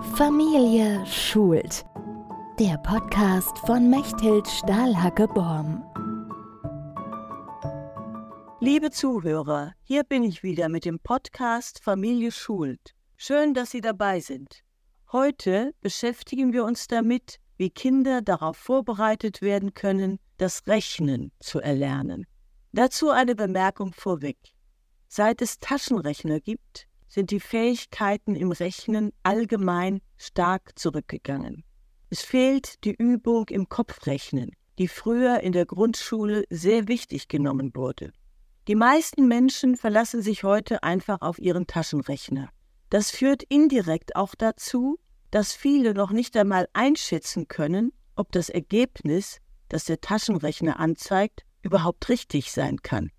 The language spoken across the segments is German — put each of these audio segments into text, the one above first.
Familie schult. Der Podcast von Mechthild Stahlhacke-Borm. Liebe Zuhörer, hier bin ich wieder mit dem Podcast Familie schult. Schön, dass Sie dabei sind. Heute beschäftigen wir uns damit, wie Kinder darauf vorbereitet werden können, das Rechnen zu erlernen. Dazu eine Bemerkung vorweg. Seit es Taschenrechner gibt, sind die Fähigkeiten im Rechnen allgemein stark zurückgegangen. Es fehlt die Übung im Kopfrechnen, die früher in der Grundschule sehr wichtig genommen wurde. Die meisten Menschen verlassen sich heute einfach auf ihren Taschenrechner. Das führt indirekt auch dazu, dass viele noch nicht einmal einschätzen können, ob das Ergebnis, das der Taschenrechner anzeigt, überhaupt richtig sein kann.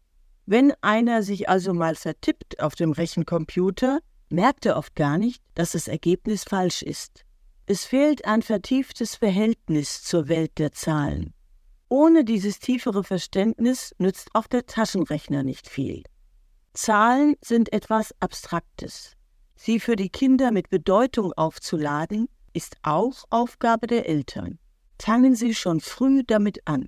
Wenn einer sich also mal vertippt auf dem Rechencomputer, merkt er oft gar nicht, dass das Ergebnis falsch ist. Es fehlt ein vertieftes Verhältnis zur Welt der Zahlen. Ohne dieses tiefere Verständnis nützt auch der Taschenrechner nicht viel. Zahlen sind etwas Abstraktes. Sie für die Kinder mit Bedeutung aufzuladen, ist auch Aufgabe der Eltern. Fangen Sie schon früh damit an.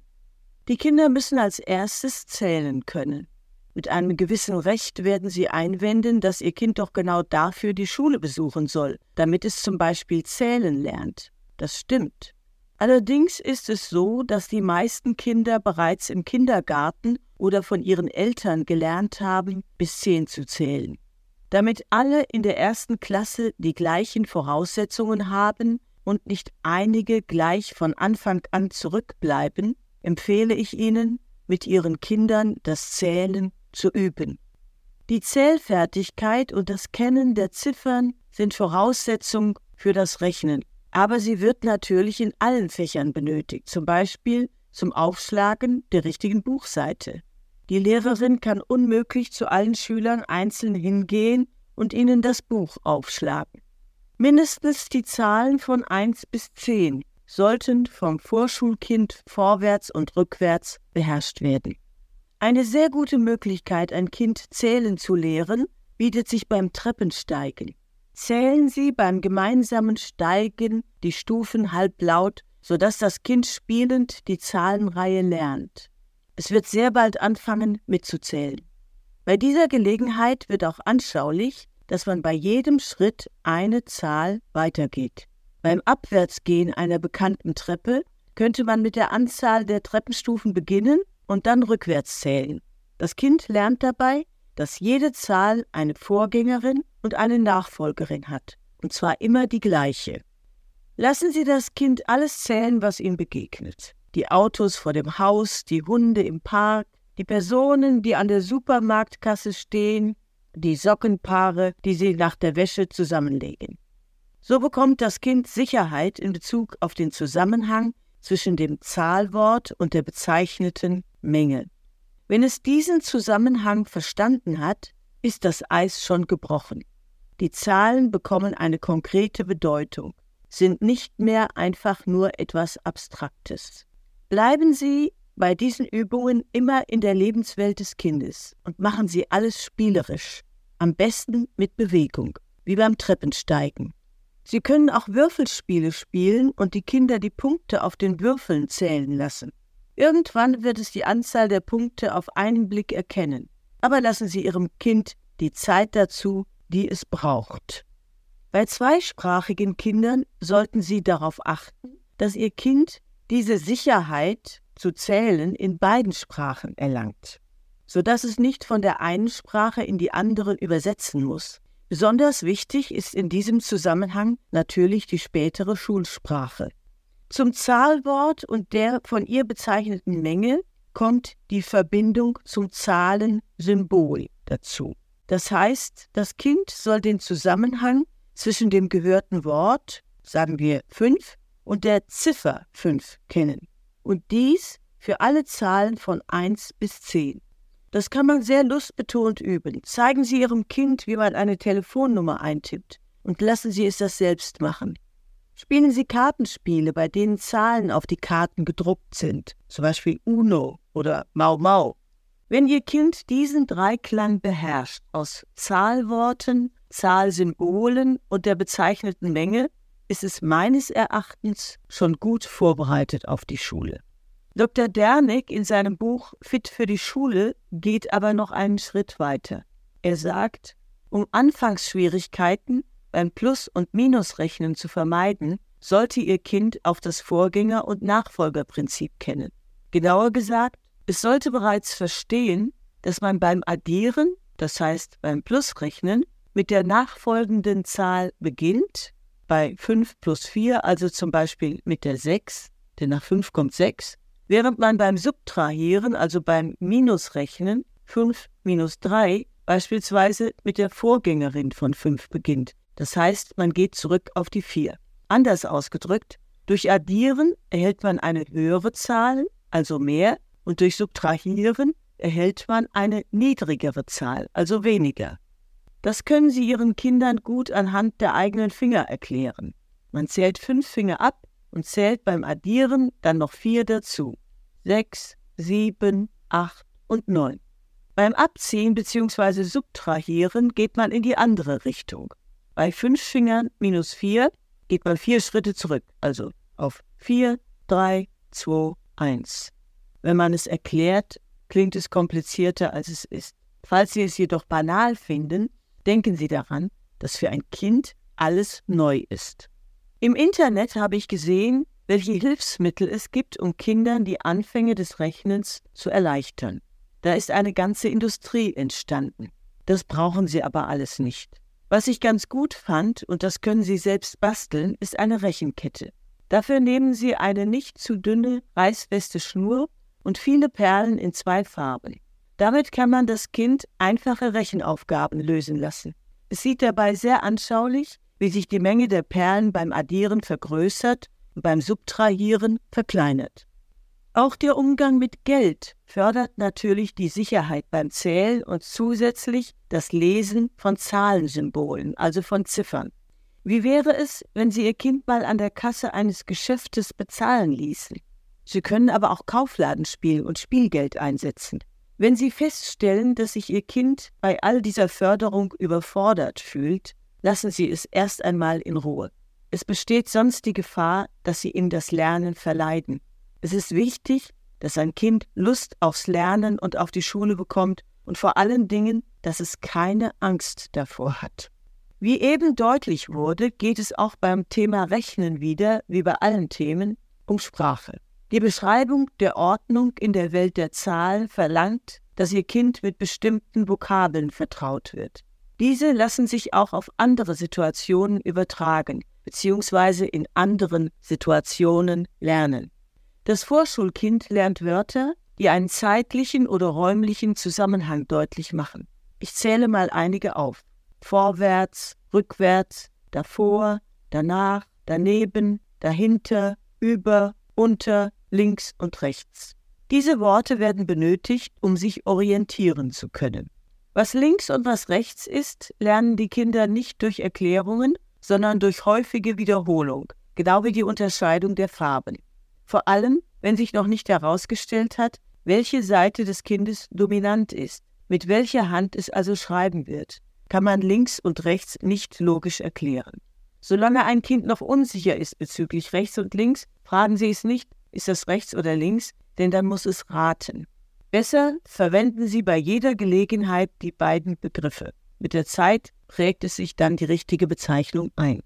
Die Kinder müssen als erstes zählen können. Mit einem gewissen Recht werden Sie einwenden, dass Ihr Kind doch genau dafür die Schule besuchen soll, damit es zum Beispiel zählen lernt. Das stimmt. Allerdings ist es so, dass die meisten Kinder bereits im Kindergarten oder von ihren Eltern gelernt haben, bis zehn zu zählen. Damit alle in der ersten Klasse die gleichen Voraussetzungen haben und nicht einige gleich von Anfang an zurückbleiben, empfehle ich Ihnen, mit Ihren Kindern das Zählen zu üben. Die Zählfertigkeit und das Kennen der Ziffern sind Voraussetzung für das Rechnen, aber sie wird natürlich in allen Fächern benötigt, zum Beispiel zum Aufschlagen der richtigen Buchseite. Die Lehrerin kann unmöglich zu allen Schülern einzeln hingehen und ihnen das Buch aufschlagen. Mindestens die Zahlen von 1 bis 10 sollten vom Vorschulkind vorwärts und rückwärts beherrscht werden. Eine sehr gute Möglichkeit, ein Kind zählen zu lehren, bietet sich beim Treppensteigen. Zählen Sie beim gemeinsamen Steigen die Stufen halblaut, sodass das Kind spielend die Zahlenreihe lernt. Es wird sehr bald anfangen mitzuzählen. Bei dieser Gelegenheit wird auch anschaulich, dass man bei jedem Schritt eine Zahl weitergeht. Beim Abwärtsgehen einer bekannten Treppe könnte man mit der Anzahl der Treppenstufen beginnen und dann rückwärts zählen. Das Kind lernt dabei, dass jede Zahl eine Vorgängerin und eine Nachfolgerin hat, und zwar immer die gleiche. Lassen Sie das Kind alles zählen, was ihm begegnet. Die Autos vor dem Haus, die Hunde im Park, die Personen, die an der Supermarktkasse stehen, die Sockenpaare, die sie nach der Wäsche zusammenlegen. So bekommt das Kind Sicherheit in Bezug auf den Zusammenhang zwischen dem Zahlwort und der bezeichneten Menge. Wenn es diesen Zusammenhang verstanden hat, ist das Eis schon gebrochen. Die Zahlen bekommen eine konkrete Bedeutung, sind nicht mehr einfach nur etwas Abstraktes. Bleiben Sie bei diesen Übungen immer in der Lebenswelt des Kindes und machen Sie alles spielerisch, am besten mit Bewegung, wie beim Treppensteigen. Sie können auch Würfelspiele spielen und die Kinder die Punkte auf den Würfeln zählen lassen. Irgendwann wird es die Anzahl der Punkte auf einen Blick erkennen. Aber lassen Sie Ihrem Kind die Zeit dazu, die es braucht. Bei zweisprachigen Kindern sollten Sie darauf achten, dass Ihr Kind diese Sicherheit zu zählen in beiden Sprachen erlangt, sodass es nicht von der einen Sprache in die andere übersetzen muss. Besonders wichtig ist in diesem Zusammenhang natürlich die spätere Schulsprache. Zum Zahlwort und der von ihr bezeichneten Menge kommt die Verbindung zum Zahlensymbol dazu. Das heißt, das Kind soll den Zusammenhang zwischen dem gehörten Wort, sagen wir 5, und der Ziffer 5 kennen. Und dies für alle Zahlen von 1 bis 10. Das kann man sehr lustbetont üben. Zeigen Sie Ihrem Kind, wie man eine Telefonnummer eintippt und lassen Sie es das selbst machen. Spielen Sie Kartenspiele, bei denen Zahlen auf die Karten gedruckt sind, zum Beispiel Uno oder Mau Mau. Wenn Ihr Kind diesen Dreiklang beherrscht aus Zahlworten, Zahlsymbolen und der bezeichneten Menge, ist es meines Erachtens schon gut vorbereitet auf die Schule. Dr. Dernick in seinem Buch Fit für die Schule geht aber noch einen Schritt weiter. Er sagt, um Anfangsschwierigkeiten beim Plus- und Minusrechnen zu vermeiden, sollte Ihr Kind auch das Vorgänger- und Nachfolgerprinzip kennen. Genauer gesagt, es sollte bereits verstehen, dass man beim Addieren, das heißt beim Plusrechnen, mit der nachfolgenden Zahl beginnt, bei 5 plus 4, also zum Beispiel mit der 6, denn nach 5 kommt 6, während man beim Subtrahieren, also beim Minusrechnen, 5 minus 3, beispielsweise mit der Vorgängerin von 5 beginnt. Das heißt, man geht zurück auf die 4. Anders ausgedrückt, durch Addieren erhält man eine höhere Zahl, also mehr, und durch Subtrahieren erhält man eine niedrigere Zahl, also weniger. Das können Sie Ihren Kindern gut anhand der eigenen Finger erklären. Man zählt fünf Finger ab und zählt beim Addieren dann noch vier dazu. Sechs, sieben, acht und neun. Beim Abziehen bzw. Subtrahieren geht man in die andere Richtung. Bei fünf Fingern minus vier geht man vier Schritte zurück, also auf vier, drei, zwei, eins. Wenn man es erklärt, klingt es komplizierter, als es ist. Falls Sie es jedoch banal finden, denken Sie daran, dass für ein Kind alles neu ist. Im Internet habe ich gesehen, welche Hilfsmittel es gibt, um Kindern die Anfänge des Rechnens zu erleichtern. Da ist eine ganze Industrie entstanden. Das brauchen Sie aber alles nicht. Was ich ganz gut fand, und das können Sie selbst basteln, ist eine Rechenkette. Dafür nehmen Sie eine nicht zu dünne, reißfeste Schnur und viele Perlen in zwei Farben. Damit kann man das Kind einfache Rechenaufgaben lösen lassen. Es sieht dabei sehr anschaulich, wie sich die Menge der Perlen beim Addieren vergrößert und beim Subtrahieren verkleinert. Auch der Umgang mit Geld fördert natürlich die Sicherheit beim Zählen und zusätzlich das Lesen von Zahlensymbolen, also von Ziffern. Wie wäre es, wenn Sie Ihr Kind mal an der Kasse eines Geschäftes bezahlen ließen? Sie können aber auch Kaufladenspiel und Spielgeld einsetzen. Wenn Sie feststellen, dass sich Ihr Kind bei all dieser Förderung überfordert fühlt, lassen Sie es erst einmal in Ruhe. Es besteht sonst die Gefahr, dass Sie ihm das Lernen verleiden. Es ist wichtig, dass ein Kind Lust aufs Lernen und auf die Schule bekommt und vor allen Dingen, dass es keine Angst davor hat. Wie eben deutlich wurde, geht es auch beim Thema Rechnen wieder, wie bei allen Themen, um Sprache. Die Beschreibung der Ordnung in der Welt der Zahl verlangt, dass Ihr Kind mit bestimmten Vokabeln vertraut wird. Diese lassen sich auch auf andere Situationen übertragen bzw. in anderen Situationen lernen. Das Vorschulkind lernt Wörter, die einen zeitlichen oder räumlichen Zusammenhang deutlich machen. Ich zähle mal einige auf. Vorwärts, rückwärts, davor, danach, daneben, dahinter, über, unter, links und rechts. Diese Worte werden benötigt, um sich orientieren zu können. Was links und was rechts ist, lernen die Kinder nicht durch Erklärungen, sondern durch häufige Wiederholung, genau wie die Unterscheidung der Farben. Vor allem, wenn sich noch nicht herausgestellt hat, welche Seite des Kindes dominant ist, mit welcher Hand es also schreiben wird, kann man links und rechts nicht logisch erklären. Solange ein Kind noch unsicher ist bezüglich rechts und links, fragen Sie es nicht, ist das rechts oder links, denn dann muss es raten. Besser verwenden Sie bei jeder Gelegenheit die beiden Begriffe. Mit der Zeit prägt es sich dann die richtige Bezeichnung ein.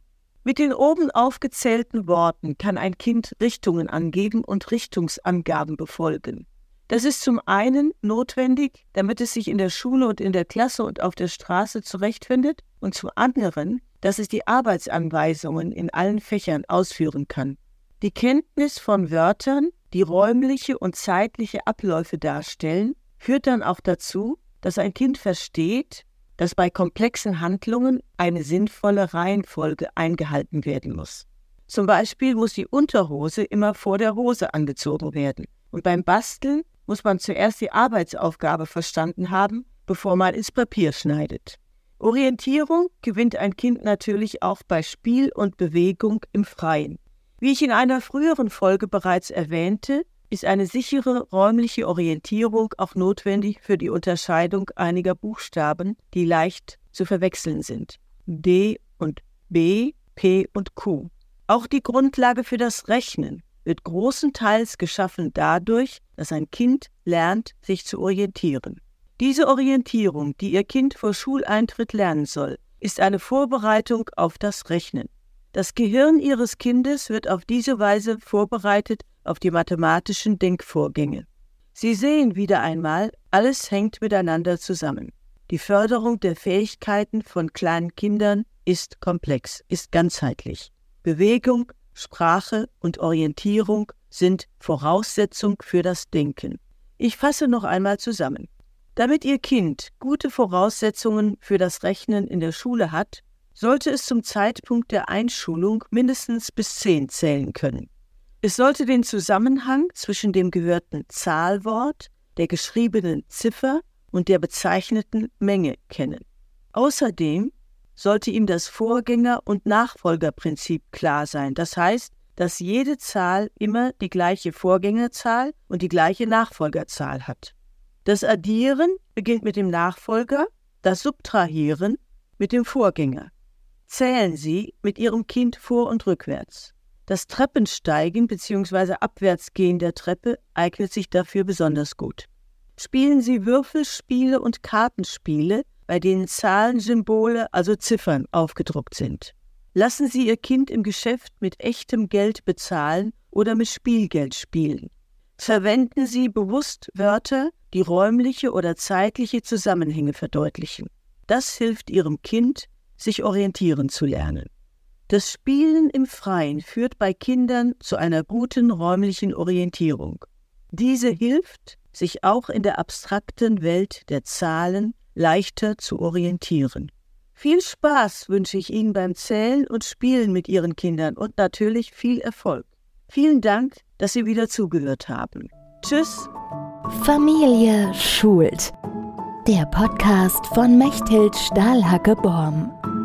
Mit den oben aufgezählten Worten kann ein Kind Richtungen angeben und Richtungsangaben befolgen. Das ist zum einen notwendig, damit es sich in der Schule und in der Klasse und auf der Straße zurechtfindet, und zum anderen, dass es die Arbeitsanweisungen in allen Fächern ausführen kann. Die Kenntnis von Wörtern, die räumliche und zeitliche Abläufe darstellen, führt dann auch dazu, dass ein Kind versteht, dass bei komplexen Handlungen eine sinnvolle Reihenfolge eingehalten werden muss. Zum Beispiel muss die Unterhose immer vor der Hose angezogen werden. Und beim Basteln muss man zuerst die Arbeitsaufgabe verstanden haben, bevor man ins Papier schneidet. Orientierung gewinnt ein Kind natürlich auch bei Spiel und Bewegung im Freien. Wie ich in einer früheren Folge bereits erwähnte, ist eine sichere räumliche Orientierung auch notwendig für die Unterscheidung einiger Buchstaben, die leicht zu verwechseln sind. D und B, P und Q. Auch die Grundlage für das Rechnen wird großenteils geschaffen dadurch, dass ein Kind lernt, sich zu orientieren. Diese Orientierung, die Ihr Kind vor Schuleintritt lernen soll, ist eine Vorbereitung auf das Rechnen. Das Gehirn Ihres Kindes wird auf diese Weise vorbereitet auf die mathematischen Denkvorgänge. Sie sehen wieder einmal, alles hängt miteinander zusammen. Die Förderung der Fähigkeiten von kleinen Kindern ist komplex, ist ganzheitlich. Bewegung, Sprache und Orientierung sind Voraussetzung für das Denken. Ich fasse noch einmal zusammen. Damit Ihr Kind gute Voraussetzungen für das Rechnen in der Schule hat, sollte es zum Zeitpunkt der Einschulung mindestens bis zehn zählen können. Es sollte den Zusammenhang zwischen dem gehörten Zahlwort, der geschriebenen Ziffer und der bezeichneten Menge kennen. Außerdem sollte ihm das Vorgänger- und Nachfolgerprinzip klar sein. Das heißt, dass jede Zahl immer die gleiche Vorgängerzahl und die gleiche Nachfolgerzahl hat. Das Addieren beginnt mit dem Nachfolger, das Subtrahieren mit dem Vorgänger. Zählen Sie mit Ihrem Kind vor und rückwärts. Das Treppensteigen bzw. Abwärtsgehen der Treppe eignet sich dafür besonders gut. Spielen Sie Würfelspiele und Kartenspiele bei denen Zahlensymbole, also Ziffern, aufgedruckt sind. Lassen Sie Ihr Kind im Geschäft mit echtem Geld bezahlen oder mit Spielgeld spielen. Verwenden Sie bewusst Wörter, die räumliche oder zeitliche Zusammenhänge verdeutlichen. Das hilft Ihrem Kind, sich orientieren zu lernen. Das Spielen im Freien führt bei Kindern zu einer guten räumlichen Orientierung. Diese hilft, sich auch in der abstrakten Welt der Zahlen leichter zu orientieren. Viel Spaß wünsche ich Ihnen beim Zählen und Spielen mit Ihren Kindern und natürlich viel Erfolg. Vielen Dank, dass Sie wieder zugehört haben. Tschüss. Familie schult. Der Podcast von Mechthild Stahlhacke-Borm.